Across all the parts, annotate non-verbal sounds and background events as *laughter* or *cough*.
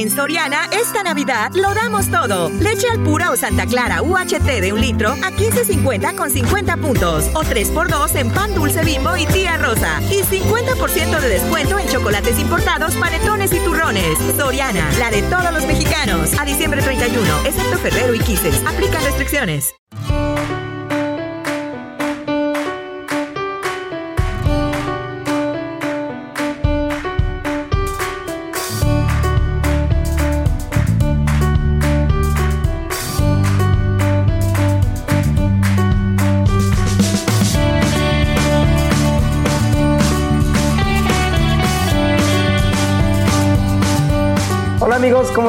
En Soriana, esta Navidad lo damos todo. Leche al pura o Santa Clara UHT de un litro a 15.50 con 50 puntos. O 3x2 en pan dulce bimbo y tía rosa. Y 50% de descuento en chocolates importados, panetones y turrones. Soriana, la de todos los mexicanos. A diciembre 31, excepto Ferrero y Quises. Aplica restricciones.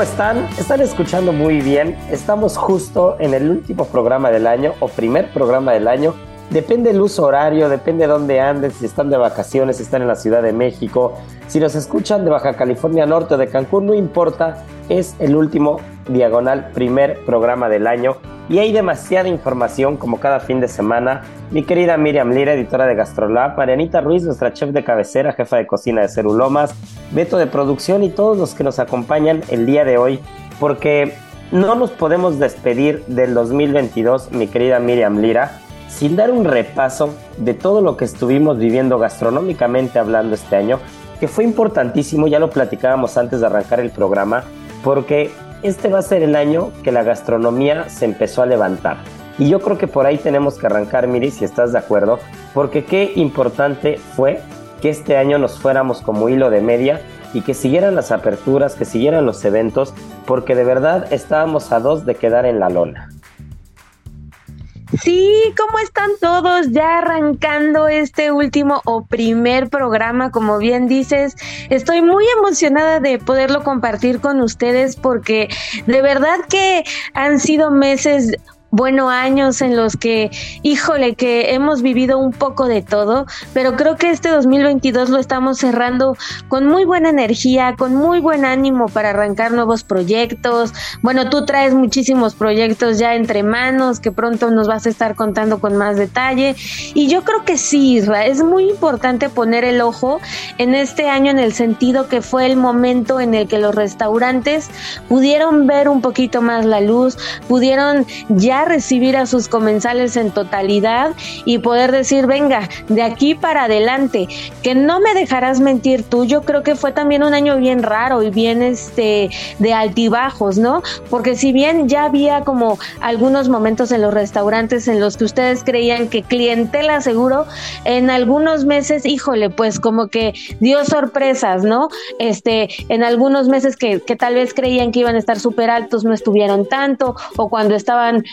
¿Cómo están? Están escuchando muy bien. Estamos justo en el último programa del año o primer programa del año. Depende el uso horario, depende de dónde anden, si están de vacaciones, si están en la Ciudad de México, si nos escuchan de Baja California Norte o de Cancún, no importa, es el último diagonal primer programa del año y hay demasiada información como cada fin de semana. Mi querida Miriam Lira, editora de Gastrolab, Marianita Ruiz, nuestra chef de cabecera, jefa de cocina de Cerulomas, Beto de producción y todos los que nos acompañan el día de hoy, porque no nos podemos despedir del 2022, mi querida Miriam Lira, sin dar un repaso de todo lo que estuvimos viviendo gastronómicamente hablando este año, que fue importantísimo, ya lo platicábamos antes de arrancar el programa, porque este va a ser el año que la gastronomía se empezó a levantar. Y yo creo que por ahí tenemos que arrancar, Miri, si estás de acuerdo, porque qué importante fue que este año nos fuéramos como hilo de media y que siguieran las aperturas, que siguieran los eventos, porque de verdad estábamos a dos de quedar en la lona. Sí, ¿cómo están todos? Ya arrancando este último o primer programa, como bien dices. Estoy muy emocionada de poderlo compartir con ustedes porque de verdad que han sido meses bueno, años en los que, híjole, que hemos vivido un poco de todo, pero creo que este 2022 lo estamos cerrando con muy buena energía, con muy buen ánimo para arrancar nuevos proyectos. Bueno, tú traes muchísimos proyectos ya entre manos que pronto nos vas a estar contando con más detalle. Y yo creo que sí, Isra, es muy importante poner el ojo en este año en el sentido que fue el momento en el que los restaurantes pudieron ver un poquito más la luz, pudieron ya recibir a sus comensales en totalidad y poder decir, venga, de aquí para adelante, que no me dejarás mentir tú, yo creo que fue también un año bien raro y bien este de altibajos, ¿no? Porque si bien ya había como algunos momentos en los restaurantes en los que ustedes creían que clientela seguro, en algunos meses, híjole, pues como que dio sorpresas, ¿no? Este, en algunos meses que, que tal vez creían que iban a estar súper altos, no estuvieron tanto, o cuando estaban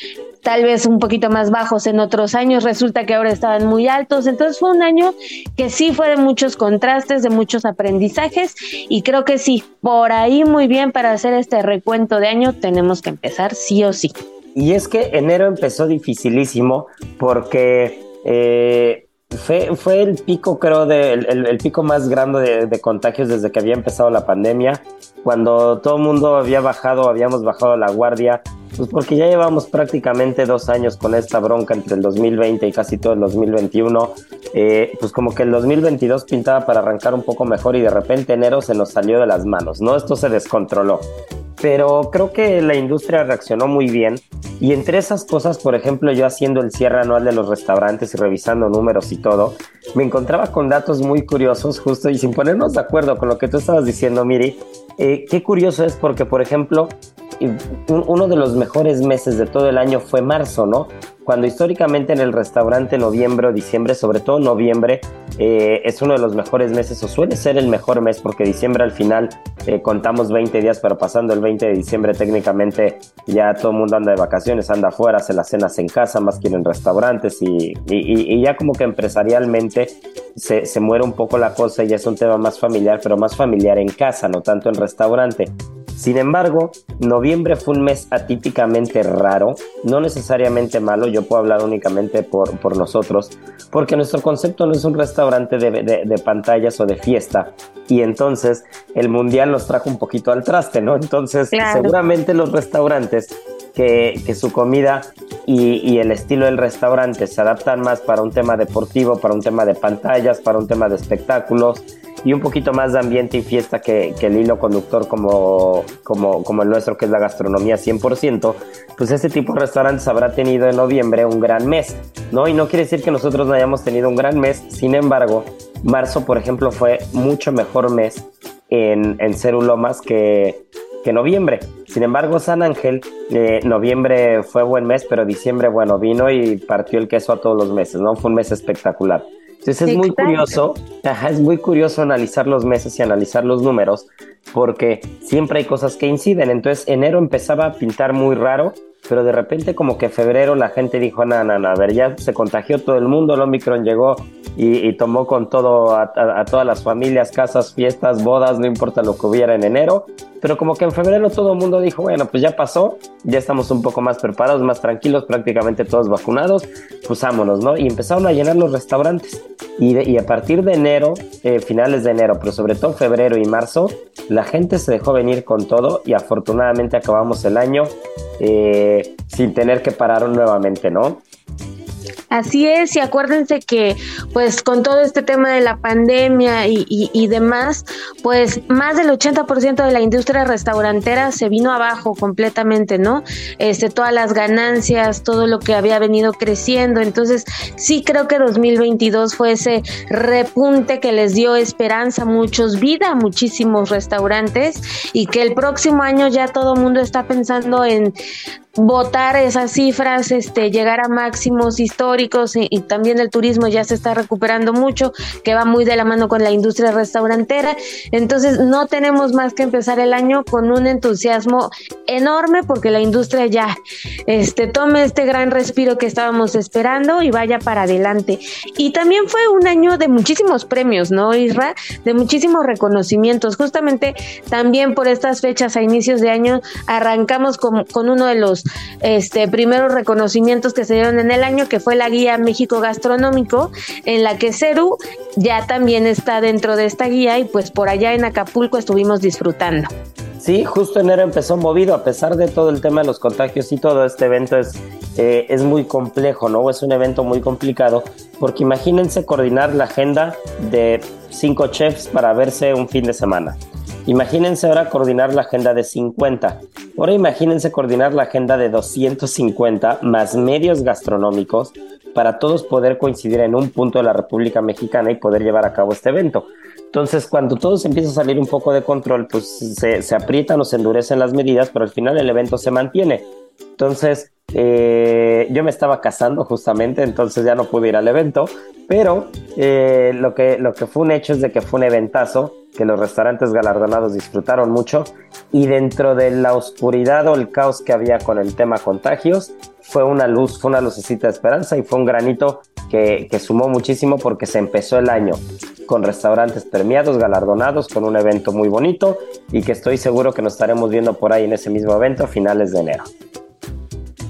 tal vez un poquito más bajos en otros años, resulta que ahora estaban muy altos. Entonces fue un año que sí fue de muchos contrastes, de muchos aprendizajes y creo que sí, por ahí muy bien para hacer este recuento de año tenemos que empezar sí o sí. Y es que enero empezó dificilísimo porque eh, fue, fue el pico, creo, de, el, pico más grande de, de, contagios desde que había empezado la pandemia, cuando todo el mundo había bajado, habíamos bajado la guardia, pues porque ya llevamos prácticamente dos años con esta bronca entre el 2020 y casi todo el 2021. Eh, pues como que el 2022 pintaba para arrancar un poco mejor y de repente enero se nos salió de las manos, ¿no? Esto se descontroló. pero creo que la industria reaccionó muy bien y entre esas cosas, por ejemplo, yo haciendo el cierre anual de los restaurantes y revisando números y todo, me encontraba con datos muy curiosos justo y sin ponernos de acuerdo con lo que tú estabas diciendo, Miri, eh, qué curioso es porque, por ejemplo, uno de los mejores meses de todo el año fue marzo, ¿no? Cuando históricamente en el restaurante noviembre o diciembre, sobre todo noviembre, eh, es uno de los mejores meses o suele ser el mejor mes porque diciembre al final eh, contamos 20 días, pero pasando el 20 de diciembre técnicamente ya todo el mundo anda de vacaciones, anda afuera, hace las cenas en casa, más que en restaurantes y, ya como que empresarialmente se, se muere un poco la cosa y ya es un tema más familiar, pero más familiar en casa, no tanto en restaurante. Sin embargo, noviembre fue un mes atípicamente raro, no necesariamente malo, yo puedo hablar únicamente por, por nosotros, porque nuestro concepto no es un restaurante de, de, pantallas o de fiesta, y entonces el mundial nos trajo un poquito al traste, ¿no? Entonces, seguramente los restaurantes que, que, su comida y, y, el estilo del restaurante se adaptan más para un tema deportivo, para un tema de pantallas, para un tema de espectáculos, y un poquito más de ambiente y fiesta que, el hilo conductor como, como, como, el nuestro, que es la gastronomía 100%, pues este tipo de restaurantes habrá tenido en noviembre un gran mes, ¿no? Y no quiere decir que nosotros no hayamos tenido un gran mes, sin embargo, marzo, por ejemplo, fue mucho mejor mes en, en Cerulomas que, que noviembre. Sin embargo, San Ángel, eh, noviembre fue buen mes, pero diciembre, bueno, vino y partió el queso a todos los meses, ¿no? Fue un mes espectacular. Entonces es muy curioso, es muy curioso analizar los meses y analizar los números, porque siempre hay cosas que inciden. Entonces enero empezaba a pintar muy raro, pero de repente como que febrero la gente dijo, no, no, no, a ver, ya se contagió todo el mundo, el Omicron llegó y, tomó con todo a, todas las familias, casas, fiestas, bodas, no importa lo que hubiera en enero, pero como que en febrero todo el mundo dijo, bueno, pues ya pasó, ya estamos un poco más preparados, más tranquilos, prácticamente todos vacunados, pues vámonos, ¿no? Y empezaron a llenar los restaurantes. Y, a partir de enero, eh, finales de enero, pero sobre todo febrero y marzo, la gente se dejó venir con todo y afortunadamente acabamos el año eh, sin tener que parar nuevamente, ¿no? Así es, y acuérdense que pues con todo este tema de la pandemia y, demás, pues más del 80% de la industria restaurantera se vino abajo completamente, ¿no? Este, todas las ganancias, todo lo que había venido creciendo, entonces sí creo que 2022 fue ese repunte que les dio esperanza a muchos, vida a muchísimos restaurantes y que el próximo año ya todo el mundo está pensando en votar esas cifras, este, llegar a máximos históricos y, también el turismo ya se está recuperando mucho, que va muy de la mano con la industria restaurantera. Entonces no tenemos más que empezar el año con un entusiasmo enorme porque la industria ya este, tome este gran respiro que estábamos esperando y vaya para adelante. Y también fue un año de muchísimos premios, ¿no, Isra? De muchísimos reconocimientos. Justamente también por estas fechas a inicios de año arrancamos con, con uno de los este, primeros reconocimientos que se dieron en el año, que fue la guía México Gastronómico, en la que Ceru ya también está dentro de esta guía y pues por allá en Acapulco estuvimos disfrutando. Sí, justo enero empezó movido, a pesar de todo el tema de los contagios y todo, este evento es, eh, es muy complejo, ¿no? Es un evento muy complicado, porque imagínense coordinar la agenda de cinco chefs para verse un fin de semana. Imagínense ahora coordinar la agenda de 50. Ahora imagínense coordinar la agenda de 250 más medios gastronómicos para todos poder coincidir en un punto de la República Mexicana y poder llevar a cabo este evento. Entonces, cuando todo se empieza a salir un poco de control, pues se, se aprietan o se endurecen las medidas, pero al final el evento se mantiene. Entonces, eh, yo me estaba casando justamente, entonces ya no pude ir al evento, pero eh, lo, que, lo que fue un hecho es de que fue un eventazo, que los restaurantes galardonados disfrutaron mucho y dentro de la oscuridad o el caos que había con el tema contagios, fue una luz, fue una lucecita de esperanza y fue un granito que, que sumó muchísimo porque se empezó el año con restaurantes premiados, galardonados, con un evento muy bonito y que estoy seguro que nos estaremos viendo por ahí en ese mismo evento a finales de enero.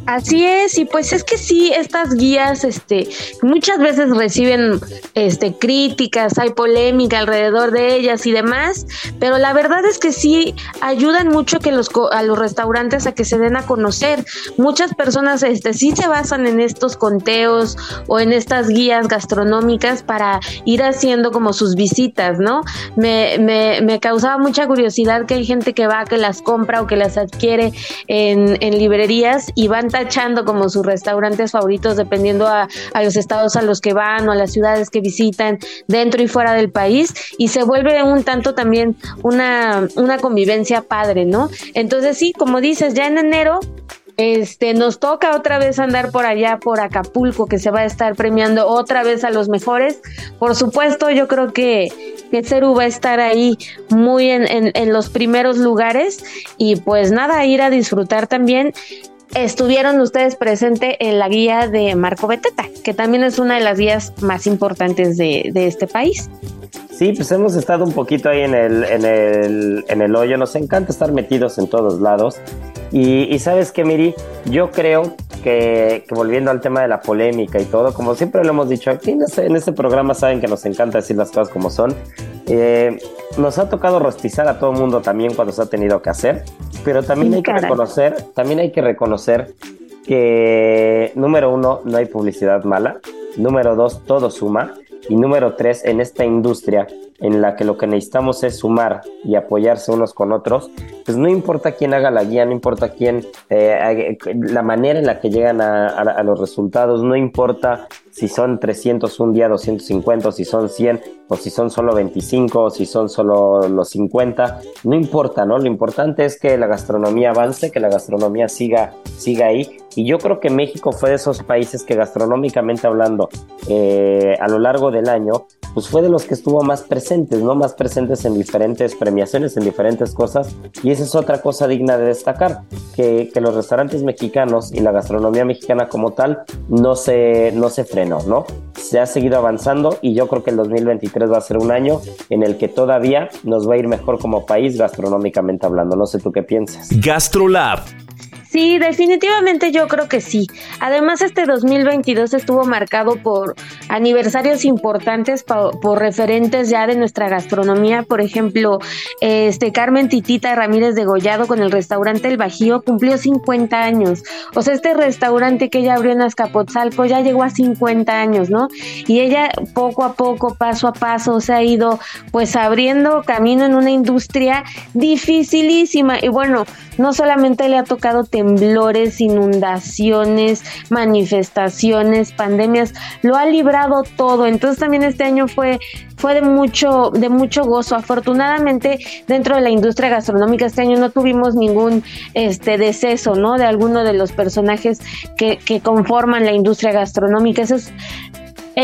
Así es, y pues es que sí, estas guías, este, muchas veces reciben, este, críticas, hay polémica alrededor de ellas y demás, pero la verdad es que sí ayudan mucho que los a los restaurantes a que se den a conocer. Muchas personas, este, sí se basan en estos conteos o en estas guías gastronómicas para ir haciendo como sus visitas, ¿no? Me, me, me causaba mucha curiosidad que hay gente que va, que las compra o que las adquiere en, en librerías y van echando como sus restaurantes favoritos dependiendo a, los estados a los que van o a las ciudades que visitan dentro y fuera del país y se vuelve un tanto también una, una convivencia padre, ¿no? Entonces sí, como dices, ya en enero este, nos toca otra vez andar por allá, por Acapulco, que se va a estar premiando otra vez a los mejores. Por supuesto, yo creo que, que Ceru va a estar ahí muy en, en, en los primeros lugares y pues nada, ir a disfrutar también estuvieron ustedes presentes en la guía de Marco Beteta, que también es una de las guías más importantes de, este país. Sí, pues hemos estado un poquito ahí en el, en el, en el hoyo. Nos encanta estar metidos en todos lados. Y, sabes que, Miri, yo creo que, volviendo al tema de la polémica y todo, como siempre lo hemos dicho aquí en este, en este programa, saben que nos encanta decir las cosas como son. Eh, nos ha tocado rostizar a todo el mundo también cuando se ha tenido que hacer, pero también hay que reconocer, también hay que reconocer que número uno, no hay publicidad mala, número dos, todo suma, y número tres, en esta industria en la que lo que necesitamos es sumar y apoyarse unos con otros, pues no importa quién haga la guía, no importa quién, eh, la manera en la que llegan a, los resultados, no importa si son 300 un día, 250, o si son 100, o si son solo 25, o si son solo los 50, no importa, ¿no? Lo importante es que la gastronomía avance, que la gastronomía siga, siga ahí. Y yo creo que México fue de esos países que gastronómicamente hablando, eh, a lo largo del año, pues fue de los que estuvo más presentes, ¿no? Más presentes en diferentes premiaciones, en diferentes cosas. Y esa es otra cosa digna de destacar, que, que los restaurantes mexicanos y la gastronomía mexicana como tal no se, no se ¿no? Se ha seguido avanzando y yo creo que el 2023 va a ser un año en el que todavía nos va a ir mejor como país gastronómicamente hablando. No sé tú qué piensas. GastroLab Sí, definitivamente yo creo que sí. Además, este 2022 estuvo marcado por aniversarios importantes, por, referentes ya de nuestra gastronomía. Por ejemplo, este Carmen Titita Ramírez de Gollado con el restaurante El Bajío cumplió 50 años. O sea, este restaurante que ella abrió en Azcapotzalco ya llegó a 50 años, ¿no? Y ella poco a poco, paso a paso, se ha ido pues abriendo camino en una industria dificilísima. Y bueno, no solamente le ha tocado temblores, inundaciones, manifestaciones, pandemias, lo ha librado todo. Entonces también este año fue fue de mucho de mucho gozo. Afortunadamente dentro de la industria gastronómica este año no tuvimos ningún este deceso, ¿no? De alguno de los personajes que, que conforman la industria gastronómica. Eso es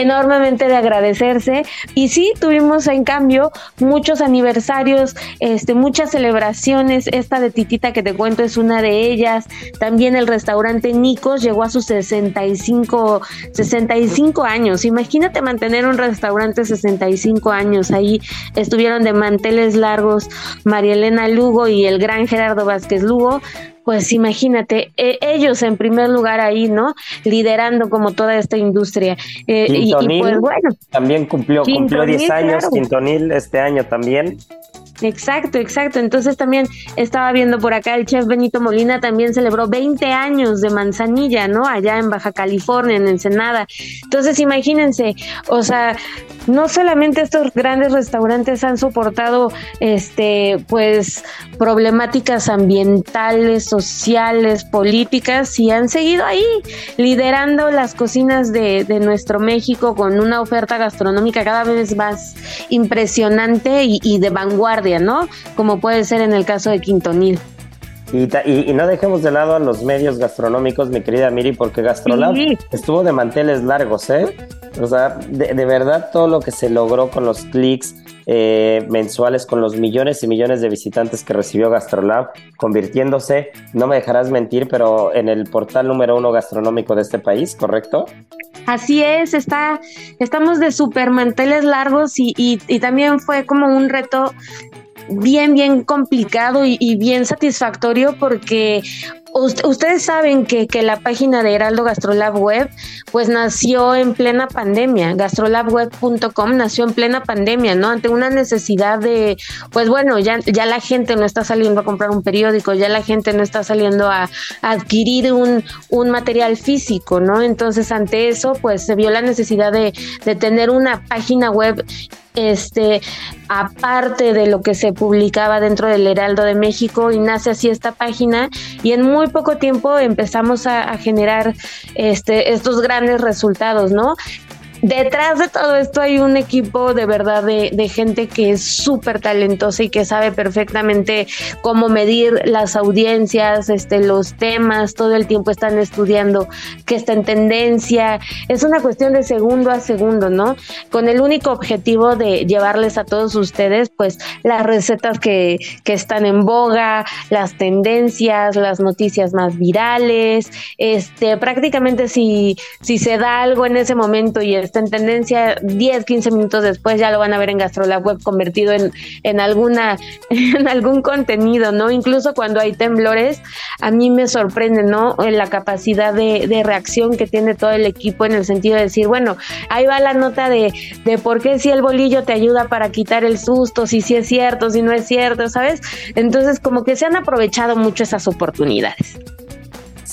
enormemente de agradecerse. Y sí, tuvimos en cambio muchos aniversarios, este, muchas celebraciones. Esta de Titita que te cuento es una de ellas. También el restaurante Nicos llegó a sus 65, 65 años. Imagínate mantener un restaurante 65 años. Ahí estuvieron de manteles largos María Elena Lugo y el gran Gerardo Vázquez Lugo pues imagínate, e, ellos en primer lugar ahí, ¿no? Liderando como toda esta industria. Eh, y, pues bueno. También cumplió, cumplió 10 años, Quintonil este año también. Exacto, exacto. Entonces también estaba viendo por acá el chef Benito Molina también celebró 20 años de manzanilla, ¿no? Allá en Baja California, en Ensenada. Entonces imagínense, o sea, no solamente estos grandes restaurantes han soportado este pues problemáticas ambientales, sociales, políticas y han seguido ahí liderando las cocinas de, nuestro México con una oferta gastronómica cada vez más impresionante y de vanguardia, ¿no? Como puede ser en el caso de Quintonil. Y, no dejemos de lado a los medios gastronómicos, mi querida Miri, porque Gastrolab estuvo de manteles largos, ¿eh? O sea, de, verdad todo lo que se logró con los clics eh, mensuales, con los millones y millones de visitantes que recibió Gastrolab, convirtiéndose, no me dejarás mentir, pero en el portal número uno gastronómico de este país, ¿correcto? Así es, está, estamos de super manteles largos y, y también fue como un reto bien, bien complicado y, bien satisfactorio porque ustedes saben que, que, la página de Heraldo Gastrolab Web pues nació en plena pandemia, gastrolabweb.com nació en plena pandemia, ¿no? Ante una necesidad de, pues bueno, ya, ya la gente no está saliendo a comprar un periódico, ya la gente no está saliendo a, adquirir un, un, material físico, ¿no? Entonces ante eso pues se vio la necesidad de, de tener una página web este, aparte de lo que se publicaba dentro del Heraldo de México y nace así esta página y en poco tiempo empezamos a, a generar este, estos grandes resultados, ¿no? Detrás de todo esto hay un equipo de verdad de, gente que es súper talentosa y que sabe perfectamente cómo medir las audiencias, este, los temas, todo el tiempo están estudiando qué está en tendencia. Es una cuestión de segundo a segundo, ¿no? Con el único objetivo de llevarles a todos ustedes, pues, las recetas que, que están en boga, las tendencias, las noticias más virales. Este, prácticamente si, si se da algo en ese momento y es en tendencia 10, 15 minutos después ya lo van a ver en GastroLab Web convertido en, en, alguna, *laughs* en algún contenido, ¿no? Incluso cuando hay temblores, a mí me sorprende, ¿no? La capacidad de, de reacción que tiene todo el equipo en el sentido de decir, bueno, ahí va la nota de, de por qué si el bolillo te ayuda para quitar el susto, si sí es cierto, si no es cierto, ¿sabes? Entonces como que se han aprovechado mucho esas oportunidades.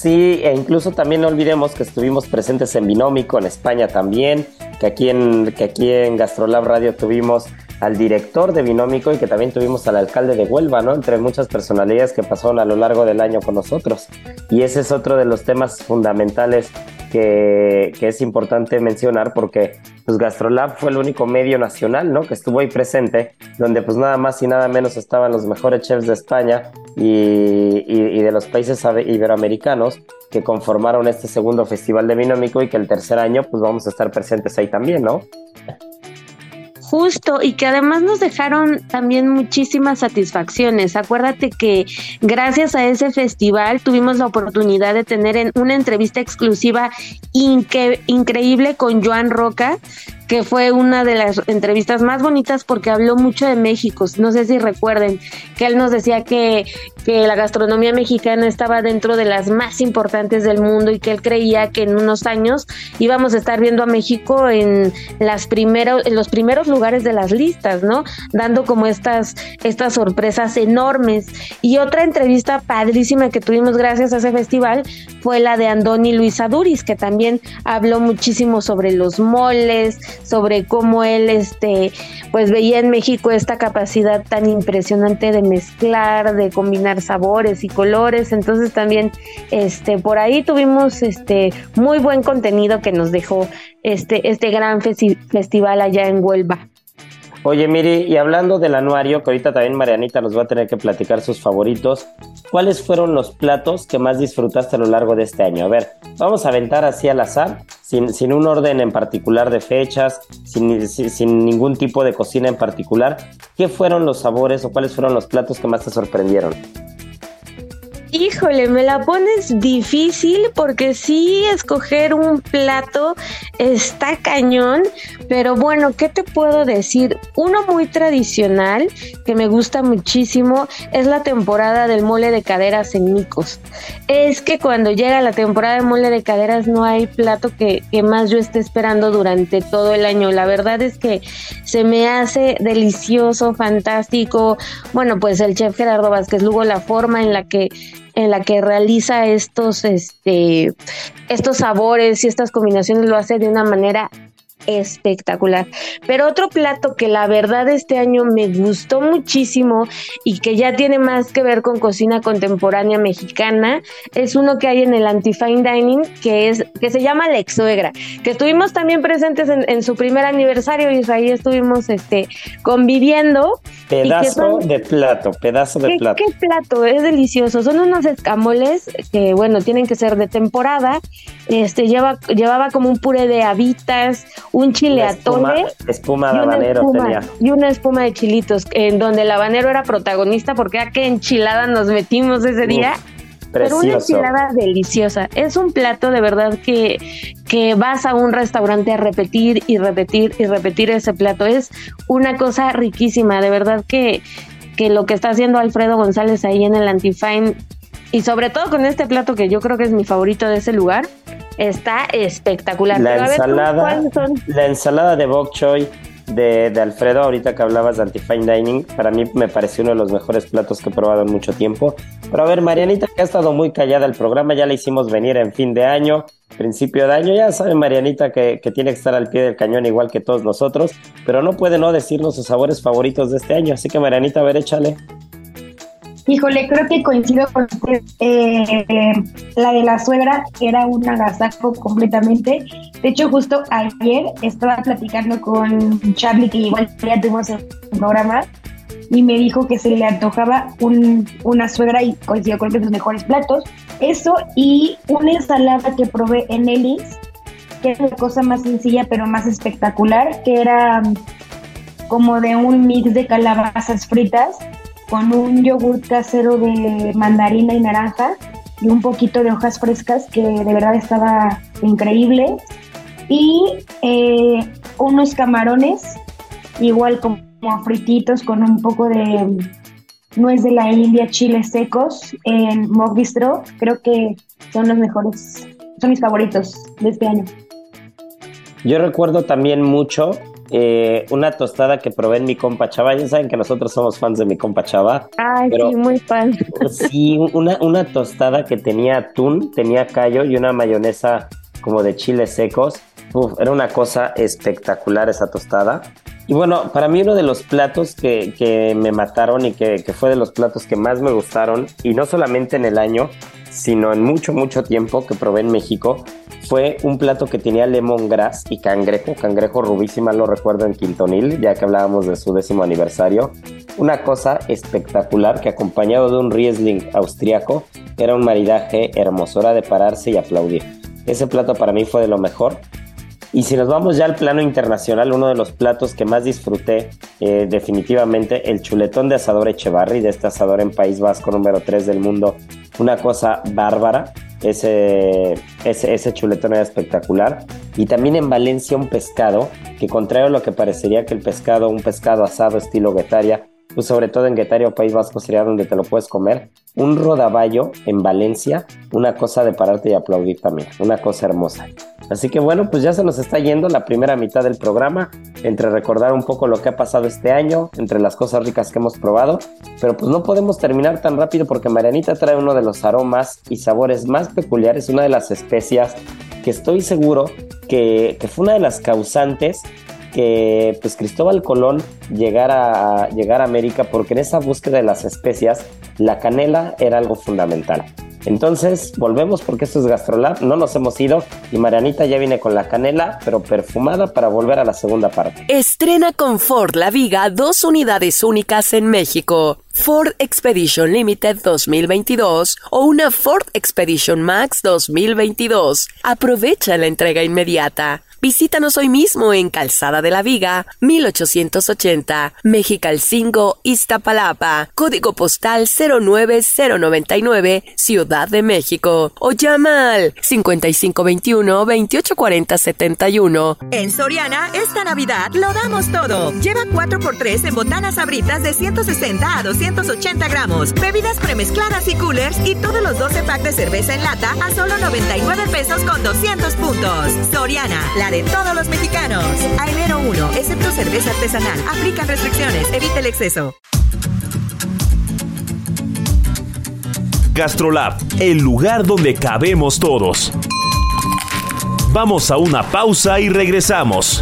Sí, e incluso también no olvidemos que estuvimos presentes en Binómico, en España también, que aquí en, que aquí en Gastrolab Radio tuvimos al director de Binómico y que también tuvimos al alcalde de Huelva, ¿no? Entre muchas personalidades que pasaron a lo largo del año con nosotros. Y ese es otro de los temas fundamentales que, es importante mencionar porque pues Gastrolab fue el único medio nacional, ¿no? Que estuvo ahí presente, donde pues nada más y nada menos estaban los mejores chefs de España y, y, de los países iberoamericanos que conformaron este segundo festival de Binómico y que el tercer año pues vamos a estar presentes ahí también, ¿no? Justo, y que además nos dejaron también muchísimas satisfacciones. Acuérdate que gracias a ese festival tuvimos la oportunidad de tener en una entrevista exclusiva increíble con Joan Roca, que fue una de las entrevistas más bonitas porque habló mucho de México. No sé si recuerden que él nos decía que, que la gastronomía mexicana estaba dentro de las más importantes del mundo y que él creía que en unos años íbamos a estar viendo a México en las primeros, en los primeros lugares de las listas, ¿no? Dando como estas, estas sorpresas enormes. Y otra entrevista padrísima que tuvimos gracias a ese festival fue la de Andoni Luis Aduris, que también habló muchísimo sobre los moles, sobre cómo él este pues veía en México esta capacidad tan impresionante de mezclar, de combinar sabores y colores, entonces también este por ahí tuvimos este muy buen contenido que nos dejó este este gran festival allá en Huelva. Oye, Miri, y hablando del anuario, que ahorita también Marianita nos va a tener que platicar sus favoritos, ¿cuáles fueron los platos que más disfrutaste a lo largo de este año? A ver, vamos a aventar así al azar, sin, sin un orden en particular de fechas, sin, sin ningún tipo de cocina en particular. ¿Qué fueron los sabores o cuáles fueron los platos que más te sorprendieron? Híjole, me la pones difícil porque sí escoger un plato está cañón, pero bueno, ¿qué te puedo decir? Uno muy tradicional que me gusta muchísimo es la temporada del mole de caderas en Micos. Es que cuando llega la temporada de mole de caderas no hay plato que, más yo esté esperando durante todo el año. La verdad es que se me hace delicioso, fantástico. Bueno, pues el chef Gerardo Vázquez Lugo, la forma en la que en la que realiza estos, este, estos sabores y estas combinaciones lo hace de una manera espectacular. Pero otro plato que la verdad este año me gustó muchísimo y que ya tiene más que ver con cocina contemporánea mexicana es uno que hay en el Antifine Dining que es que se llama La Exuegra, que estuvimos también presentes en, su primer aniversario y ahí estuvimos este conviviendo. Pedazo de plato, pedazo de plato. ¿Qué plato? Es delicioso. Son unos escamoles que bueno, tienen que ser de temporada. Este lleva llevaba como un puré de habitas, un chile atole. Espuma, de habanero tenía. Y una espuma de chilitos, en donde el habanero era protagonista porque a qué enchilada nos metimos ese día. Pero una enchilada deliciosa. Es un plato de verdad que, que vas a un restaurante a repetir y repetir y repetir ese plato. Es una cosa riquísima. De verdad que, que lo que está haciendo Alfredo González ahí en el Antifine y sobre todo con este plato que yo creo que es mi favorito de ese lugar, está espectacular. La ensalada, la ensalada de bok choy de, Alfredo, ahorita que hablabas de Antifine Dining, para mí me pareció uno de los mejores platos que he probado en mucho tiempo. Pero a ver, Marianita, que ha estado muy callada el programa, ya la hicimos venir en fin de año, principio de año, ya sabe Marianita que, que tiene que estar al pie del cañón igual que todos nosotros, pero no puede no decirnos sus sabores favoritos de este año, así que Marianita, a ver, échale. Híjole, creo que coincido con usted. Eh, la de la suegra era un agasajo completamente. De hecho, justo ayer estaba platicando con Charlie, que igual ya tuvimos el programa, y me dijo que se le antojaba un, una suegra y coincidió con los mejores platos. Eso y una ensalada que probé en Ellis, que es la cosa más sencilla pero más espectacular, que era como de un mix de calabazas fritas con un yogur casero de mandarina y naranja y un poquito de hojas frescas que de verdad estaba increíble. Y eh, unos camarones, igual como frititos con un poco de nuez de la India, chiles secos en Mog Bistro. Creo que son los mejores, son mis favoritos de este año. Yo recuerdo también mucho eh, una tostada que probé en mi compa Chava. Ya saben que nosotros somos fans de mi compa Chava. Ay, sí, muy fan. Sí, una, una tostada que tenía atún, tenía callo y una mayonesa como de chiles secos. era una cosa espectacular esa tostada. Y bueno, para mí uno de los platos que, que me mataron y que, que, fue de los platos que más me gustaron, y no solamente en el año, sino en mucho, mucho tiempo que probé en México, fue un plato que tenía lemongrass y cangrejo, cangrejo rubísima, lo recuerdo en Quintonil, ya que hablábamos de su décimo aniversario. Una cosa espectacular que acompañado de un Riesling austriaco era un maridaje hermoso, hora de pararse y aplaudir. Ese plato para mí fue de lo mejor. Y si nos vamos ya al plano internacional, uno de los platos que más disfruté eh, definitivamente, el chuletón de asador Echevarri, de este asador en País Vasco número 3 del mundo, una cosa bárbara. Ese, ese, ese, chuletón era espectacular. Y también en Valencia un pescado, que contrario a lo que parecería que el pescado, un pescado asado estilo Guetaria, pues sobre todo en Guetaria o País Vasco sería donde te lo puedes comer. Un rodaballo en Valencia, una cosa de pararte y aplaudir también, una cosa hermosa. Así que bueno, pues ya se nos está yendo la primera mitad del programa, entre recordar un poco lo que ha pasado este año, entre las cosas ricas que hemos probado, pero pues no podemos terminar tan rápido porque Marianita trae uno de los aromas y sabores más peculiares, una de las especias que estoy seguro que, fue una de las causantes que pues Cristóbal Colón llegara a, llegar a América porque en esa búsqueda de las especias la canela era algo fundamental. Entonces, volvemos porque esto es Gastrolab, no nos hemos ido y Marianita ya viene con la canela, pero perfumada para volver a la segunda parte. Estrena con Ford La Viga dos unidades únicas en México. Ford Expedition Limited 2022 o una Ford Expedition Max 2022. Aprovecha la entrega inmediata. Visítanos hoy mismo en Calzada de la Viga, 1880, Mexicalcingo, Iztapalapa, código postal 09099, Ciudad de México. O llama al 5521-284071. En Soriana, esta Navidad lo damos todo. Lleva 4x3 en botanas abritas de 160 a 280 gramos, bebidas premezcladas y coolers y todos los 12 packs de cerveza en lata a solo 99 pesos con 200 puntos. Soriana, la de todos los mexicanos. A enero 1, excepto cerveza artesanal. Aplican restricciones. Evita el exceso. Gastrolab, el lugar donde cabemos todos. Vamos a una pausa y regresamos.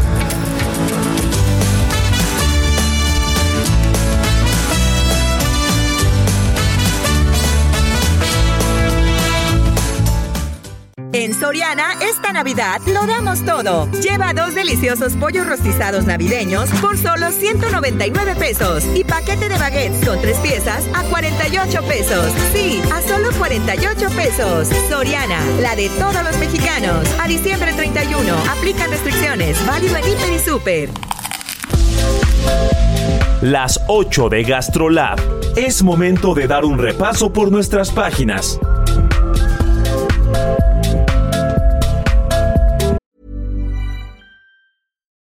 Soriana, esta Navidad lo damos todo. Lleva dos deliciosos pollos rostizados navideños por solo 199 pesos y paquete de baguettes con tres piezas a 48 pesos. Sí, a solo 48 pesos. Soriana, la de todos los mexicanos. A diciembre 31, aplica restricciones. Válido en Hiper y Super. Las 8 de GastroLab. Es momento de dar un repaso por nuestras páginas.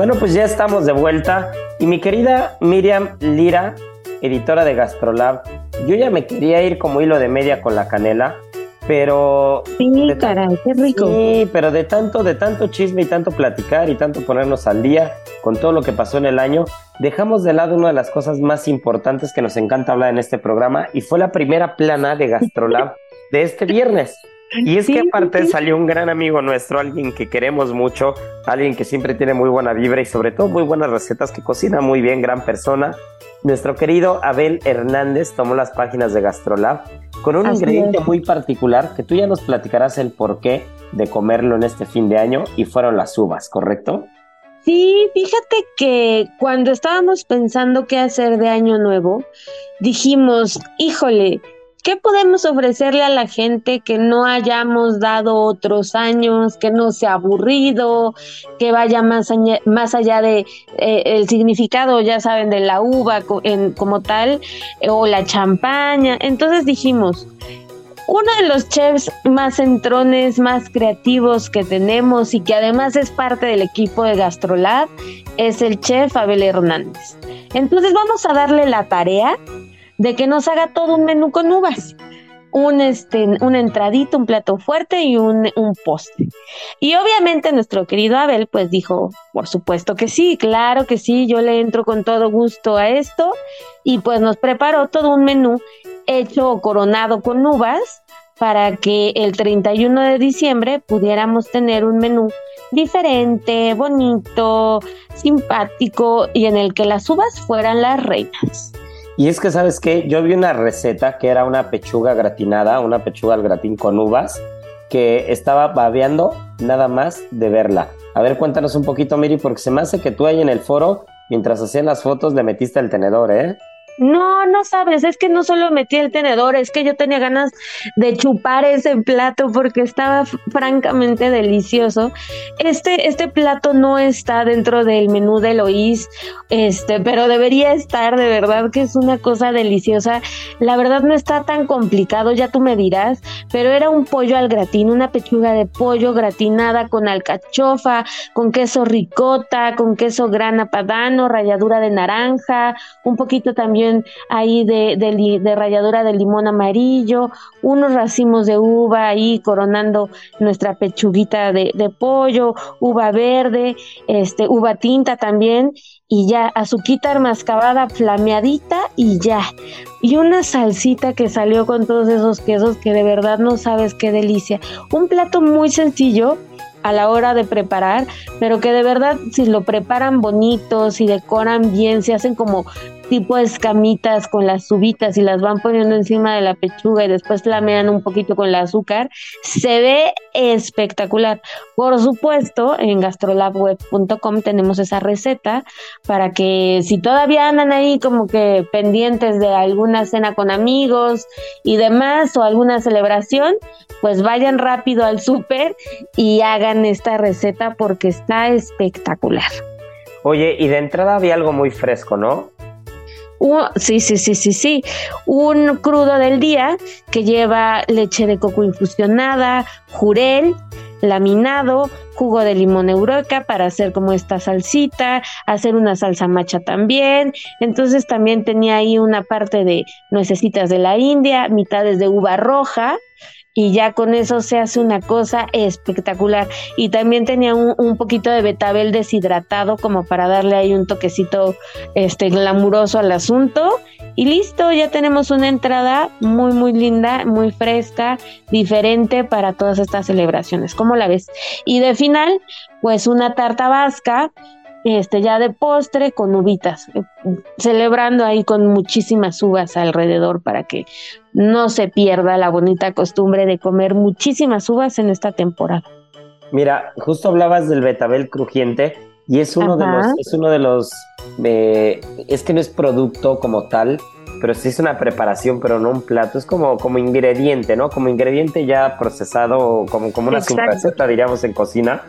Bueno, pues ya estamos de vuelta. Y mi querida Miriam Lira, editora de Gastrolab, yo ya me quería ir como hilo de media con la canela, pero... Sí, caray, qué rico. Sí, pero de tanto, de tanto chisme y tanto platicar y tanto ponernos al día con todo lo que pasó en el año, dejamos de lado una de las cosas más importantes que nos encanta hablar en este programa y fue la primera plana de Gastrolab de este viernes. Y es Sí, que aparte sí. salió un gran amigo nuestro, alguien que queremos mucho, alguien que siempre tiene muy buena vibra y sobre todo muy buenas recetas, que cocina muy bien, gran persona. Nuestro querido Abel Hernández tomó las páginas de Gastrolab con un Así ingrediente es. muy particular que tú ya nos platicarás el porqué de comerlo en este fin de año y fueron las uvas, ¿correcto? Sí, fíjate que cuando estábamos pensando qué hacer de año nuevo, dijimos, híjole, ¿qué podemos ofrecerle a la gente que no hayamos dado otros años, que no sea aburrido, que vaya más, aña- más allá de eh, el significado, ya saben, de la uva como tal, eh, o la champaña? Entonces dijimos, uno de los chefs más entrones, más creativos que tenemos y que además es parte del equipo de Gastrolab es el chef Abel Hernández. Entonces vamos a darle la tarea de que nos haga todo un menú con uvas. Un, este, una entradita, un plato fuerte y un, un postre. Y obviamente nuestro querido Abel pues dijo, por supuesto que sí, claro que sí, yo le entro con todo gusto a esto y pues nos preparó todo un menú hecho coronado con uvas para que el 31 de diciembre pudiéramos tener un menú diferente, bonito, simpático y en el que las uvas fueran las reinas. Y es que, ¿sabes qué? Yo vi una receta que era una pechuga gratinada, una pechuga al gratín con uvas, que estaba babeando nada más de verla. A ver, cuéntanos un poquito, Miri, porque se me hace que tú ahí en el foro, mientras hacían las fotos, le metiste el tenedor, ¿eh? No, no sabes, es que no solo metí el tenedor, es que yo tenía ganas de chupar ese plato porque estaba francamente delicioso. Este, este plato no está dentro del menú de Lois, este, pero debería estar, de verdad que es una cosa deliciosa. La verdad no está tan complicado, ya tú me dirás, pero era un pollo al gratín, una pechuga de pollo gratinada con alcachofa, con queso ricota, con queso grana padano, ralladura de naranja, un poquito también ahí de, de, de ralladura de limón amarillo, unos racimos de uva ahí coronando nuestra pechuguita de, de pollo, uva verde, este, uva tinta también, y ya, azuquita mascabada flameadita y ya. Y una salsita que salió con todos esos quesos que de verdad no sabes qué delicia. Un plato muy sencillo a la hora de preparar, pero que de verdad si lo preparan bonito, si decoran bien, si hacen como tipo escamitas con las uvitas y las van poniendo encima de la pechuga y después flamean un poquito con el azúcar, se ve espectacular. Por supuesto, en gastrolabweb.com tenemos esa receta para que si todavía andan ahí como que pendientes de alguna cena con amigos y demás o alguna celebración, pues vayan rápido al súper y hagan esta receta porque está espectacular. Oye, y de entrada había algo muy fresco, ¿no? Sí, sí, sí, sí, sí. Un crudo del día que lleva leche de coco infusionada, jurel, laminado, jugo de limón eureka para hacer como esta salsita, hacer una salsa macha también. Entonces también tenía ahí una parte de nuecesitas de la India, mitades de uva roja y ya con eso se hace una cosa espectacular. Y también tenía un, poquito de betabel deshidratado como para darle ahí un toquecito este glamuroso al asunto. Y listo, ya tenemos una entrada muy, muy linda, muy fresca, diferente para todas estas celebraciones. ¿Cómo la ves? Y de final, pues una tarta vasca este, ya de postre con uvitas, eh, celebrando ahí con muchísimas uvas alrededor para que no se pierda la bonita costumbre de comer muchísimas uvas en esta temporada. Mira, justo hablabas del betabel crujiente y es uno de los, es uno de los, eh, es que no es producto como tal, pero sí es una preparación, pero no un plato, es como, como ingrediente, ¿no? Como ingrediente ya procesado, como, como una receta, diríamos, en cocina,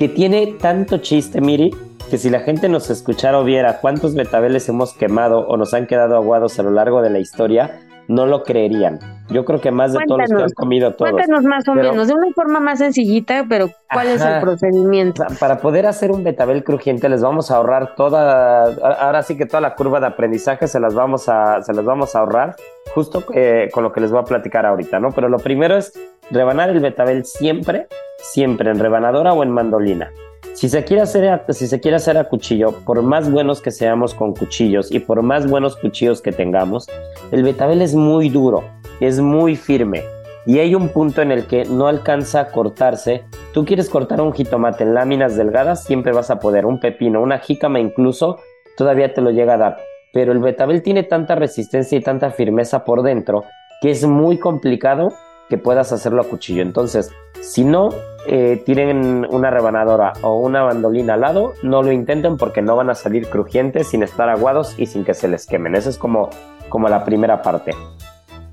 que tiene tanto chiste, Miri, que si la gente nos escuchara o viera cuántos betabeles hemos quemado o nos han quedado aguados a lo largo de la historia, no lo creerían. Yo creo que más de todos los que han comido todos. Cuéntanos más o menos, de una forma más sencillita, pero ¿cuál es el procedimiento? Para poder hacer un betabel crujiente les vamos a ahorrar toda, ahora sí que toda la curva de aprendizaje se las vamos a, se las vamos a ahorrar justo eh, con lo que les voy a platicar ahorita, ¿no? Pero lo primero es rebanar el betabel siempre, siempre en rebanadora o en mandolina. Si se, quiere hacer a, si se quiere hacer a cuchillo, por más buenos que seamos con cuchillos y por más buenos cuchillos que tengamos, el betabel es muy duro, es muy firme y hay un punto en el que no alcanza a cortarse. Tú quieres cortar un jitomate en láminas delgadas, siempre vas a poder, un pepino, una jícama incluso, todavía te lo llega a dar. Pero el betabel tiene tanta resistencia y tanta firmeza por dentro que es muy complicado que puedas hacerlo a cuchillo. Entonces, si no eh, tienen una rebanadora o una bandolina al lado, no lo intenten porque no van a salir crujientes sin estar aguados y sin que se les quemen. Esa es como, como la primera parte.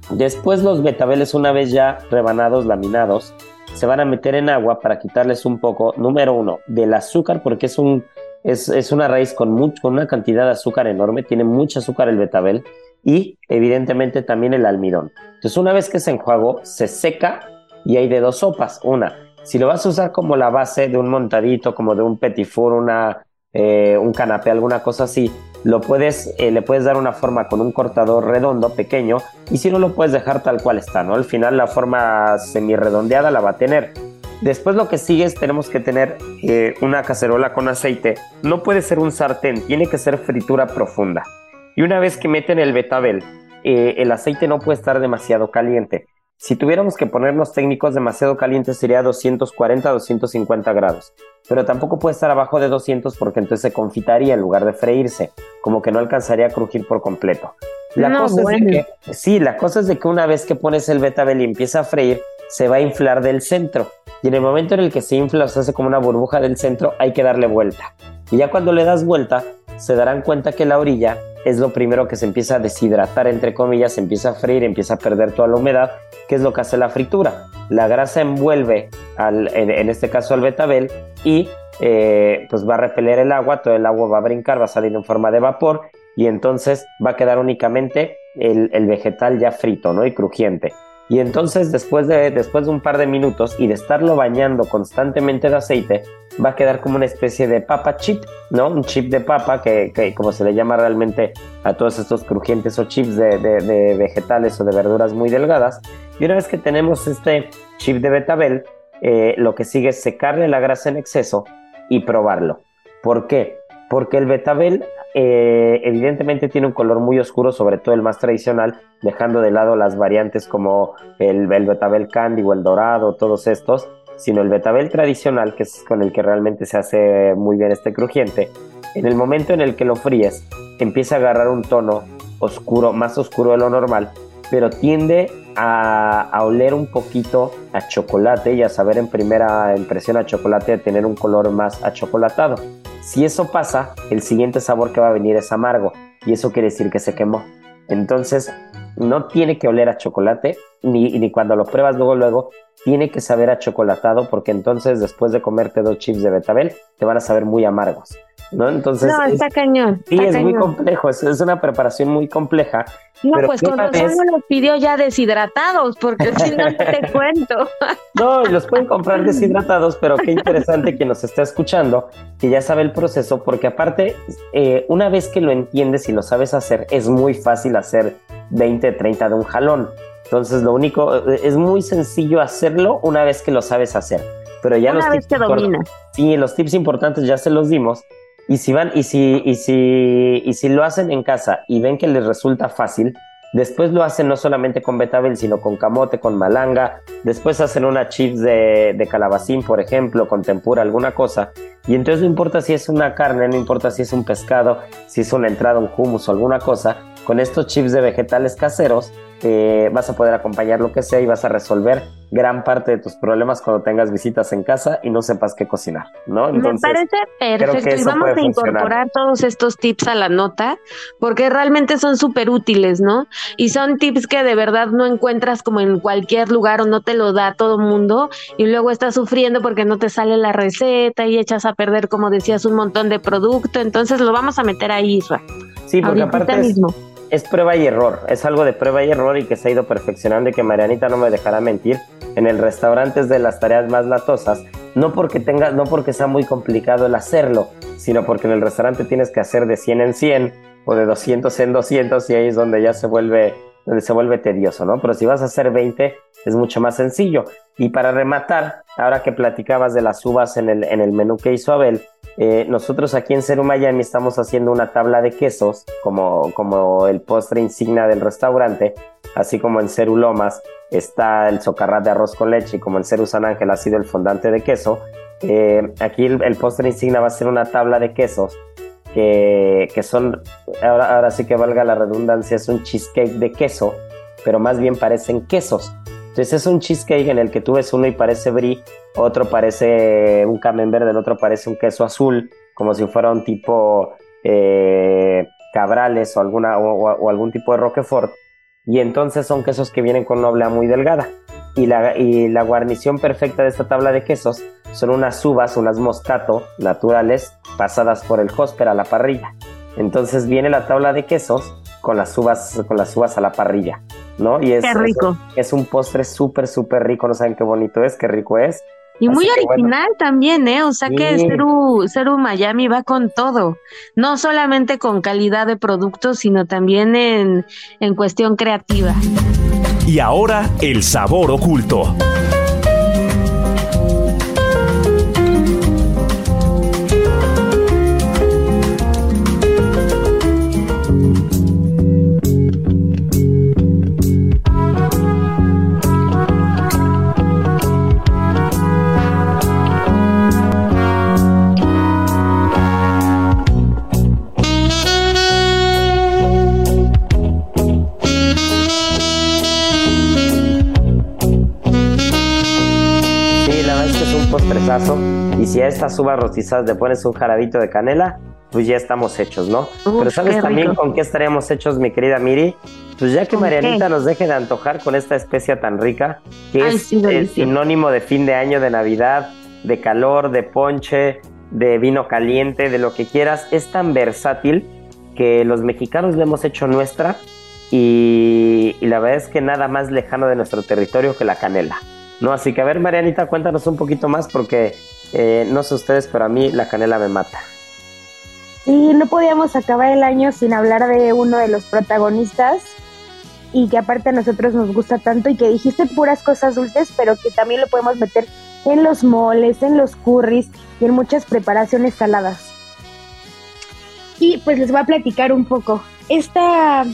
Después los betabeles, una vez ya rebanados, laminados, se van a meter en agua para quitarles un poco, número uno, del azúcar, porque es, un, es, es una raíz con, mucho, con una cantidad de azúcar enorme, tiene mucho azúcar el betabel, y evidentemente también el almidón. Entonces una vez que se enjuagó, se seca y hay de dos sopas. Una, si lo vas a usar como la base de un montadito, como de un petit four, una, eh, un canapé, alguna cosa así, lo puedes, eh, le puedes dar una forma con un cortador redondo, pequeño, y si no lo puedes dejar tal cual está, ¿no? Al final la forma semi redondeada la va a tener. Después lo que sigue es tenemos que tener eh, una cacerola con aceite. No puede ser un sartén, tiene que ser fritura profunda. Y una vez que meten el betabel, eh, el aceite no puede estar demasiado caliente. Si tuviéramos que ponernos técnicos demasiado caliente sería 240 250 grados. Pero tampoco puede estar abajo de 200 porque entonces se confitaría en lugar de freírse, como que no alcanzaría a crujir por completo. La cosa es de que, sí, la cosa es de que una vez que pones el betabel y empieza a freír, se va a inflar del centro. Y en el momento en el que se infla o se hace como una burbuja del centro, hay que darle vuelta. Y ya cuando le das vuelta, se darán cuenta que la orilla es lo primero que se empieza a deshidratar, entre comillas, se empieza a freír, empieza a perder toda la humedad, que es lo que hace la fritura. La grasa envuelve, en, este caso al betabel, y eh, pues va a repeler el agua, todo el agua va a brincar, va a salir en forma de vapor, y entonces va a quedar únicamente el, el vegetal ya frito, ¿no? Y crujiente. Y entonces después de, después de un par de minutos y de estarlo bañando constantemente de aceite, va a quedar como una especie de papa chip, ¿no? Un chip de papa que, como se le llama realmente a todos estos crujientes o chips de, vegetales o de verduras muy delgadas. Y una vez que tenemos este chip de betabel, eh, lo que sigue es secarle la grasa en exceso y probarlo. ¿Por qué? Porque el betabel eh, evidentemente tiene un color muy oscuro, sobre todo el más tradicional, dejando de lado las variantes como el, el betabel candy o el dorado, todos estos, sino el betabel tradicional, que es con el que realmente se hace muy bien este crujiente. En el momento en el que lo fríes, empieza a agarrar un tono oscuro, más oscuro de lo normal, pero tiende a, oler un poquito a chocolate y a saber en primera impresión a chocolate, a tener un color más achocolatado. Si eso pasa, el siguiente sabor que va a venir es amargo y eso quiere decir que se quemó. Entonces, no tiene que oler a chocolate, ni, ni cuando lo pruebas luego, luego, tiene que saber a chocolatado porque entonces después de comerte dos chips de betabel te van a saber muy amargos. ¿no? Entonces, no, está cañón. Sí, es muy complejo, es, una preparación muy compleja. No, pues con razón no los pidió ya deshidratados, porque si no te *laughs* cuento. No, los pueden comprar deshidratados, pero qué interesante que nos está escuchando, que ya sabe el proceso, porque aparte, eh, una vez que lo entiendes y lo sabes hacer, es muy fácil hacer 20, 30 de un jalón. Entonces, lo único, eh, es muy sencillo hacerlo una vez que lo sabes hacer. Pero ya una vez que dominas. Sí, los tips importantes ya se los dimos y si van, y si, y si, y si lo hacen en casa y ven que les resulta fácil, después lo hacen no solamente con betabel, sino con camote, con malanga, después hacen una chips de, de calabacín, por ejemplo, con tempura, alguna cosa, y entonces no importa si es una carne, no importa si es un pescado, si es una entrada, un hummus o alguna cosa, con estos chips de vegetales caseros, eh, vas a poder acompañar lo que sea y vas a resolver gran parte de tus problemas cuando tengas visitas en casa y no sepas qué cocinar, ¿no? Me parece perfecto y vamos a incorporar todos estos tips a la nota porque realmente son súper útiles, ¿no? Y son tips que de verdad no encuentras como en cualquier lugar o no te lo da todo mundo y luego estás sufriendo porque no te sale la receta y echas a perder, como decías, un montón de producto, entonces lo vamos a meter ahí, Isra. Sí, porque aparte mismo es prueba y error, es algo de prueba y error y que se ha ido perfeccionando y que Marianita no me dejará mentir. En el restaurante es de las tareas más latosas, no porque tenga, no porque sea muy complicado el hacerlo, sino porque en el restaurante tienes que hacer de 100 en 100 o de 200 en 200 y ahí es donde ya se vuelve, donde se vuelve tedioso, ¿no? Pero si vas a hacer 20 es mucho más sencillo. Y para rematar, ahora que platicabas de las uvas en el, en el menú que hizo Abel, eh, nosotros aquí en Ceru Miami estamos haciendo una tabla de quesos como, como el postre insignia del restaurante, así como en Ceru Lomas está el socarrat de arroz con leche y como en Ceru San Ángel ha sido el fondante de queso. Eh, aquí el, postre insignia va a ser una tabla de quesos que, que son, ahora, ahora sí que valga la redundancia, es un cheesecake de queso, pero más bien parecen quesos. Entonces es un cheesecake en el que tú ves uno y parece brie, otro parece un camembert, el otro parece un queso azul, como si fuera un tipo eh, cabrales o, algún tipo de roquefort. Y entonces son quesos que vienen con una oblea muy delgada. Y la, guarnición perfecta de esta tabla de quesos son unas uvas, unas moscato naturales pasadas por el hósper a la parrilla. Entonces viene la tabla de quesos con las uvas, con las uvas a la parrilla. ¿no? Y es, rico. Es, un postre súper, súper rico, no saben qué bonito es, qué rico es. Y muy original también, ¿eh? O sea que Ceru, Ceru Miami va con todo, no solamente con calidad de productos, sino también en, en cuestión creativa. Y ahora, el sabor oculto. Y si a estas uvas rostizadas le pones un jarabito de canela, pues ya estamos hechos, ¿no? Pero ¿sabes también con qué estaríamos hechos, mi querida Miri? Pues ya que Marianita nos deje de antojar con esta especia tan rica, que es, sinónimo de fin de año, de Navidad, de calor, de ponche, de vino caliente, de lo que quieras, es tan versátil que los mexicanos le hemos hecho nuestra y, y la verdad es que nada más lejano de nuestro territorio que la canela. ¿No? Así que a ver, Marianita, cuéntanos un poquito más porque eh, no sé ustedes, pero a mí la canela me mata. Sí, no podíamos acabar el año sin hablar de uno de los protagonistas y que aparte a nosotros nos gusta tanto y que dijiste puras cosas dulces, pero que también lo podemos meter en los moles, en los curries y en muchas preparaciones saladas. Y pues les voy a platicar un poco. Esta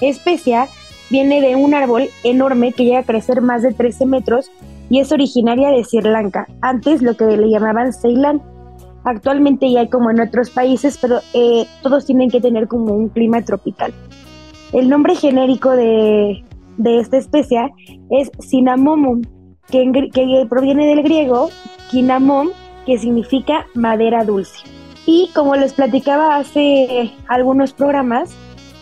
especia viene de un árbol enorme que llega a crecer más de 13 metros y es originaria de Sri Lanka, antes lo que le llamaban Ceilán. Actualmente ya hay como en otros países, pero eh, todos tienen que tener como un clima tropical. El nombre genérico de, esta especie es Cinnamomum, que, que proviene del griego kinamom, que significa madera dulce. Y como les platicaba hace algunos programas,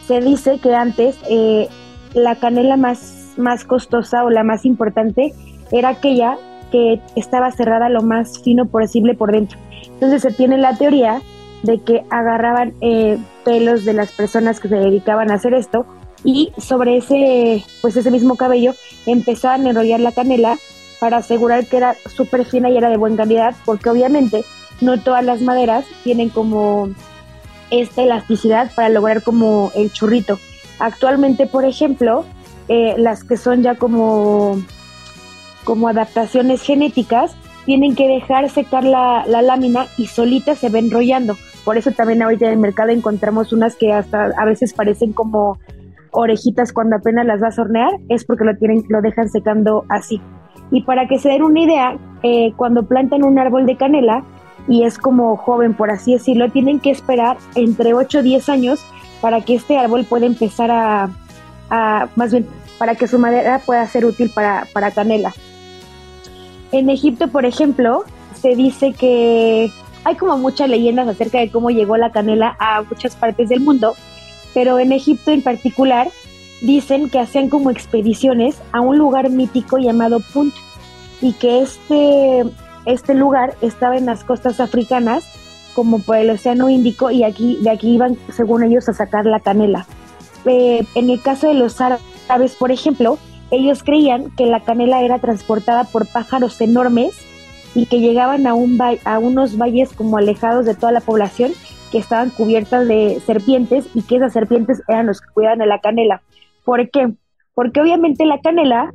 se dice que antes eh, la canela más, más costosa o la más importante era aquella que estaba cerrada lo más fino posible por dentro. Entonces se tiene la teoría de que agarraban eh, pelos de las personas que se dedicaban a hacer esto y sobre ese, pues ese mismo cabello empezaban a enrollar la canela para asegurar que era súper fina y era de buena calidad, porque obviamente no todas las maderas tienen como esta elasticidad para lograr como el churrito. Actualmente, por ejemplo, eh, las que son ya como, como adaptaciones genéticas, tienen que dejar secar la, la lámina y solitas se ven enrollando. Por eso también ahorita en el mercado encontramos unas que hasta a veces parecen como orejitas cuando apenas las vas a hornear, es porque lo, tienen, lo dejan secando así. Y para que se den una idea, eh, cuando plantan un árbol de canela y es como joven, por así decirlo, tienen que esperar entre 8 o 10 años para que este árbol pueda empezar a, más bien, para que su madera pueda ser útil para, para canela. En Egipto, por ejemplo, se dice que hay como muchas leyendas acerca de cómo llegó la canela a muchas partes del mundo, pero en Egipto en particular dicen que hacían como expediciones a un lugar mítico llamado Punt y que este, este lugar estaba en las costas africanas como por el Océano Índico y aquí de aquí iban según ellos a sacar la canela. Eh, en el caso de los árabes, por ejemplo, ellos creían que la canela era transportada por pájaros enormes y que llegaban a, un a unos valles como alejados de toda la población que estaban cubiertas de serpientes y que esas serpientes eran los que cuidaban de la canela. ¿Por qué? Porque obviamente la canela,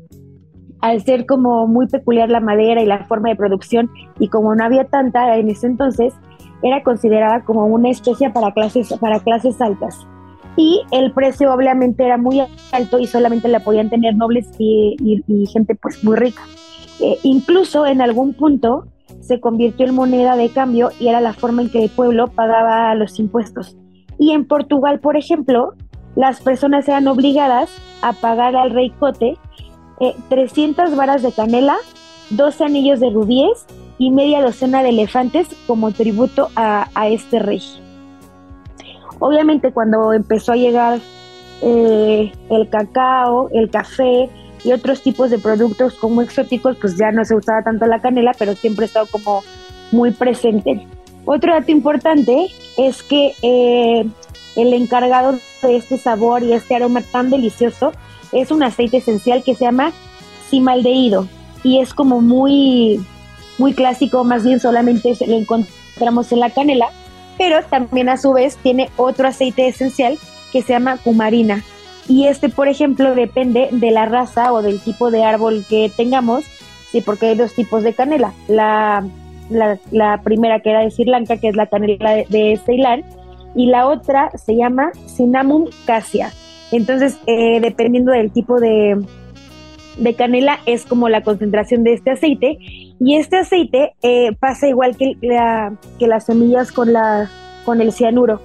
al ser como muy peculiar la madera y la forma de producción, y como no había tanta en ese entonces, era considerada como una especie para clases, para clases altas. Y el precio obviamente era muy alto y solamente la podían tener nobles y, gente pues muy rica. Eh, incluso en algún punto se convirtió en moneda de cambio y era la forma en que el pueblo pagaba los impuestos. Y en Portugal, por ejemplo, las personas eran obligadas a pagar al rey Cote 300 eh, varas de canela, 12 anillos de rubíes y media docena de elefantes como tributo a, este rey. Obviamente cuando empezó a llegar eh, el cacao, el café y otros tipos de productos como exóticos, pues ya no se usaba tanto la canela, pero siempre ha estado como muy presente. Otro dato importante es que eh, el encargado de este sabor y este aroma tan delicioso es un aceite esencial que se llama cimaldehído y es como muy, muy clásico, más bien solamente lo encontramos en la canela, pero también a su vez tiene otro aceite esencial que se llama cumarina. Y este, por ejemplo, depende de la raza o del tipo de árbol que tengamos, sí, porque hay dos tipos de canela. La, la, primera que era de Sri Lanka, que es la canela de, de Ceilán, y la otra se llama Cinnamon cassia. Entonces, eh, dependiendo del tipo de, de, canela, es como la concentración de este aceite. Y este aceite eh, pasa igual que, la, que las semillas con, la, con el cianuro.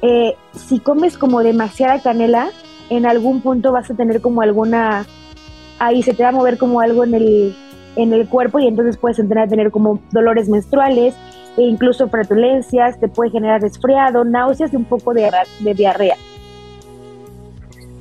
Eh, si comes como demasiada canela, en algún punto vas a tener como alguna, ahí se te va a mover como algo en el, en el cuerpo y entonces puedes entrar a tener como dolores menstruales, e incluso flatulencias, te puede generar resfriado, náuseas y un poco de, de diarrea.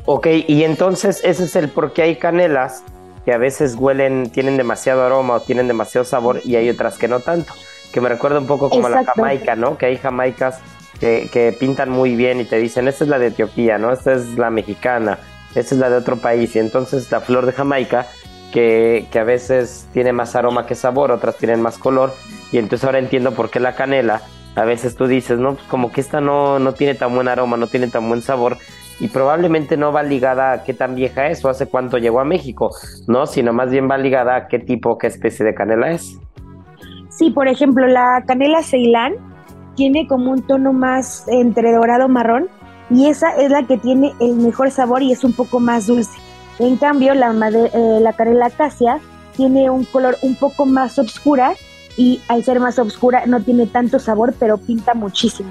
Ok, y entonces ese es el por qué hay canelas que a veces huelen, tienen demasiado aroma o tienen demasiado sabor y hay otras que no tanto. Que me recuerda un poco como la jamaica, ¿no? Que hay jamaicas que, que, pintan muy bien y te dicen, esta es la de Etiopía, ¿no? Esta es la mexicana, esta es la de otro país. Y entonces la flor de Jamaica, que, que a veces tiene más aroma que sabor, otras tienen más color, y entonces ahora entiendo por qué la canela, a veces tú dices, no, pues como que esta no, no tiene tan buen aroma, no tiene tan buen sabor, y probablemente no va ligada a qué tan vieja es o hace cuánto llegó a México, ¿no? Sino más bien va ligada a qué tipo, qué especie de canela es. Sí, por ejemplo, la canela Ceilán tiene como un tono más entre dorado marrón y esa es la que tiene el mejor sabor y es un poco más dulce. En cambio, la, eh, la canela acacia tiene un color un poco más oscura y al ser más oscura no tiene tanto sabor, pero pinta muchísimo.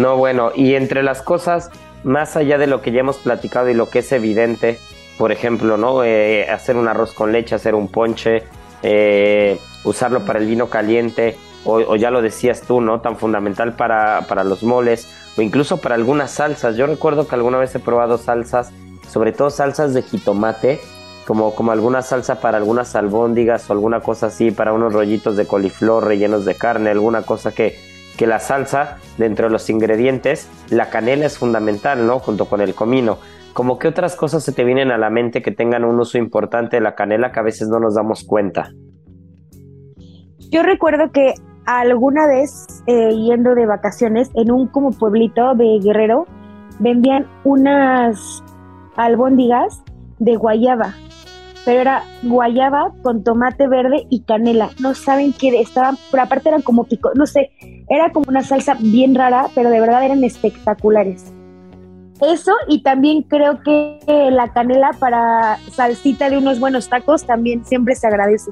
No, bueno, y entre las cosas, más allá de lo que ya hemos platicado y lo que es evidente, por ejemplo, ¿no? Eh, hacer un arroz con leche, hacer un ponche, eh, usarlo para el vino caliente, o, ya lo decías tú, ¿no? Tan fundamental para, para los moles, o incluso para algunas salsas. Yo recuerdo que alguna vez he probado salsas, sobre todo salsas de jitomate, como, como alguna salsa para algunas albóndigas o alguna cosa así, para unos rollitos de coliflor rellenos de carne, alguna cosa que, que la salsa, dentro de los ingredientes, la canela es fundamental, ¿no? Junto con el comino. Como que otras cosas se te vienen a la mente que tengan un uso importante de la canela que a veces no nos damos cuenta. Yo recuerdo que alguna vez eh, yendo de vacaciones en un como pueblito de Guerrero vendían unas albóndigas de guayaba, pero era guayaba con tomate verde y canela. No saben qué estaban, pero aparte eran como pico, no sé, era como una salsa bien rara, pero de verdad eran espectaculares. Eso y también creo que la canela para salsita de unos buenos tacos también siempre se agradece.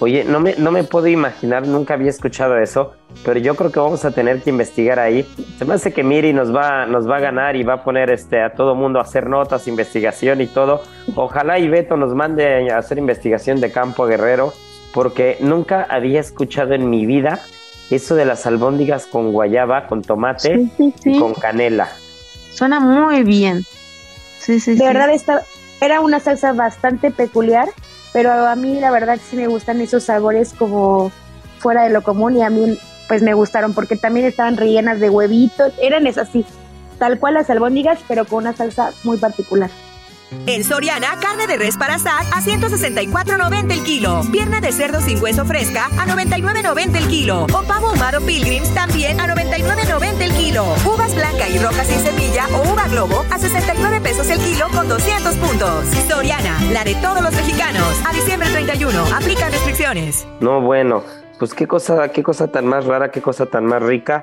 Oye, no me, no me puedo imaginar, nunca había escuchado eso, pero yo creo que vamos a tener que investigar ahí. Se me hace que Miri nos va, nos va a ganar y va a poner este, a todo mundo a hacer notas, investigación y todo. Ojalá y Beto nos mande a hacer investigación de campo guerrero, porque nunca había escuchado en mi vida eso de las albóndigas con guayaba, con tomate y con canela. Suena muy bien. Sí, sí, de verdad, esta era una salsa bastante peculiar pero a mí la verdad sí me gustan esos sabores como fuera de lo común y a mí pues me gustaron porque también estaban rellenas de huevitos, eran esas así, tal cual las albóndigas, pero con una salsa muy particular. En Soriana, carne de res para asar a 164.90 el kilo. Pierna de cerdo sin hueso fresca a 99.90 el kilo. O pavo ahumado Pilgrims también a 99.90 el kilo. Uvas blanca y rojas sin semilla o uva globo a 69 pesos el kilo con 200 puntos. Soriana, la de todos los mexicanos. A diciembre 31, aplica restricciones. No, bueno, pues qué cosa, qué cosa tan más rara, qué cosa tan más rica.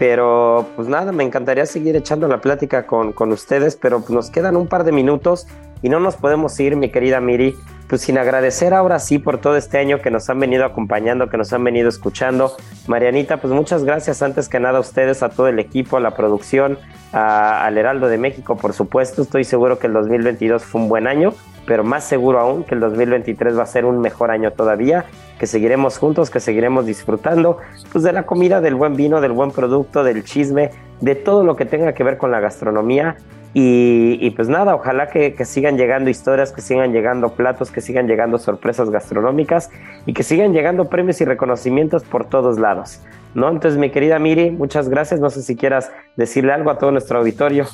Pero pues nada, me encantaría seguir echando la plática con, con ustedes, pero pues, nos quedan un par de minutos y no nos podemos ir, mi querida Miri, pues sin agradecer ahora sí por todo este año que nos han venido acompañando, que nos han venido escuchando. Marianita, pues muchas gracias antes que nada a ustedes, a todo el equipo, a la producción, al Heraldo de México, por supuesto. Estoy seguro que el 2022 fue un buen año, pero más seguro aún que el 2023 va a ser un mejor año todavía que seguiremos juntos, que seguiremos disfrutando pues de la comida, del buen vino, del buen producto, del chisme, de todo lo que tenga que ver con la gastronomía. Y, pues nada, ojalá que, sigan llegando historias, que sigan llegando platos, que sigan llegando sorpresas gastronómicas y que sigan llegando premios y reconocimientos por todos lados. ¿no? Entonces, mi querida Miri, muchas gracias. No sé si quieras decirle algo a todo nuestro auditorio.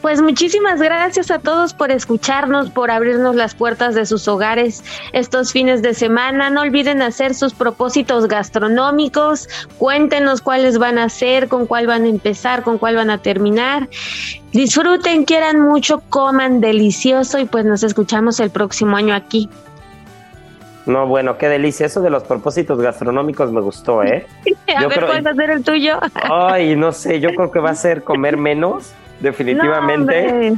Pues muchísimas gracias a todos por escucharnos, por abrirnos las puertas de sus hogares estos fines de semana. No olviden hacer sus propósitos gastronómicos. Cuéntenos cuáles van a hacer, con cuál van a empezar, con cuál van a terminar. Disfruten, quieran mucho, coman delicioso y pues nos escuchamos el próximo año aquí. No, bueno, qué delicia. Eso de los propósitos gastronómicos me gustó, ¿eh? *laughs* a ver, ¿puedes hacer el tuyo? Ay, no sé, yo creo que va a ser comer menos definitivamente.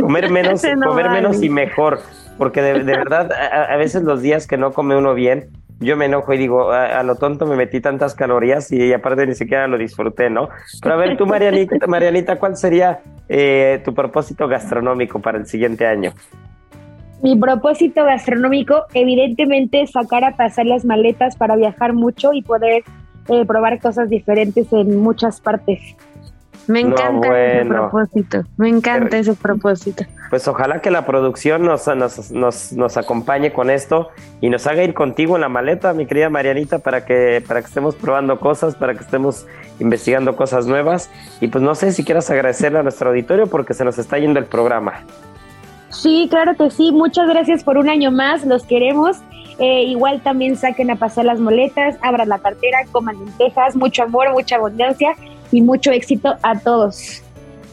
comer menos, *laughs* comer menos y mejor, porque de, verdad a, veces los días que no come uno bien, yo me enojo y digo, a, lo tonto me metí tantas calorías y aparte ni siquiera lo disfruté, ¿no? Pero a ver, tú Marianita, *laughs* Marianita ¿cuál sería eh, tu propósito gastronómico para el siguiente año? Mi propósito gastronómico, evidentemente, sacar a pasar las maletas para viajar mucho y poder eh, probar cosas diferentes en muchas partes. Me encanta ese propósito, me encanta ese propósito. Pues ojalá que la producción nos, nos, nos, nos, acompañe con esto y nos haga ir contigo en la maleta, mi querida Marianita, para que, para que estemos probando cosas, para que estemos investigando cosas nuevas. Y pues no sé si quieras agradecerle a nuestro auditorio porque se nos está yendo el programa. Sí, claro que sí. Muchas gracias por un año más. Los queremos. Eh, igual también saquen a pasar las moletas, abran la cartera, coman lentejas, mucho amor, mucha abundancia y mucho éxito a todos.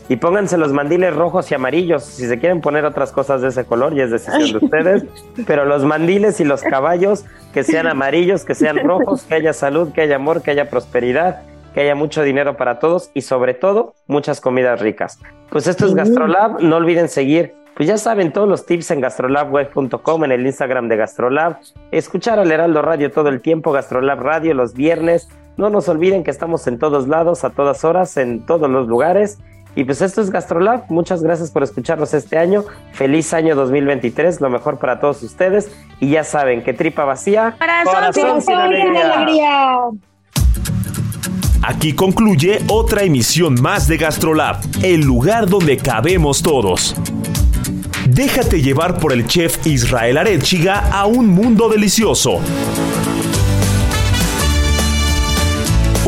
Y pónganse los mandiles rojos y amarillos. Si se quieren poner otras cosas de ese color, ya es decisión de *laughs* ustedes. Pero los mandiles y los caballos, que sean *laughs* amarillos, que sean rojos, que haya salud, que haya amor, que haya prosperidad, que haya mucho dinero para todos y sobre todo muchas comidas ricas. Pues esto es GastroLab. No olviden seguir pues ya saben todos los tips en gastrolabweb.com, en el Instagram de Gastrolab, escuchar al Heraldo Radio todo el tiempo, Gastrolab Radio los viernes, no nos olviden que estamos en todos lados, a todas horas, en todos los lugares. Y pues esto es Gastrolab. Muchas gracias por escucharnos este año. Feliz año 2023, lo mejor para todos ustedes. Y ya saben que tripa vacía, corazón, sin alegría. Aquí concluye otra emisión más de Gastrolab, el lugar donde cabemos todos. Déjate llevar por el chef Israel Arechiga a un mundo delicioso.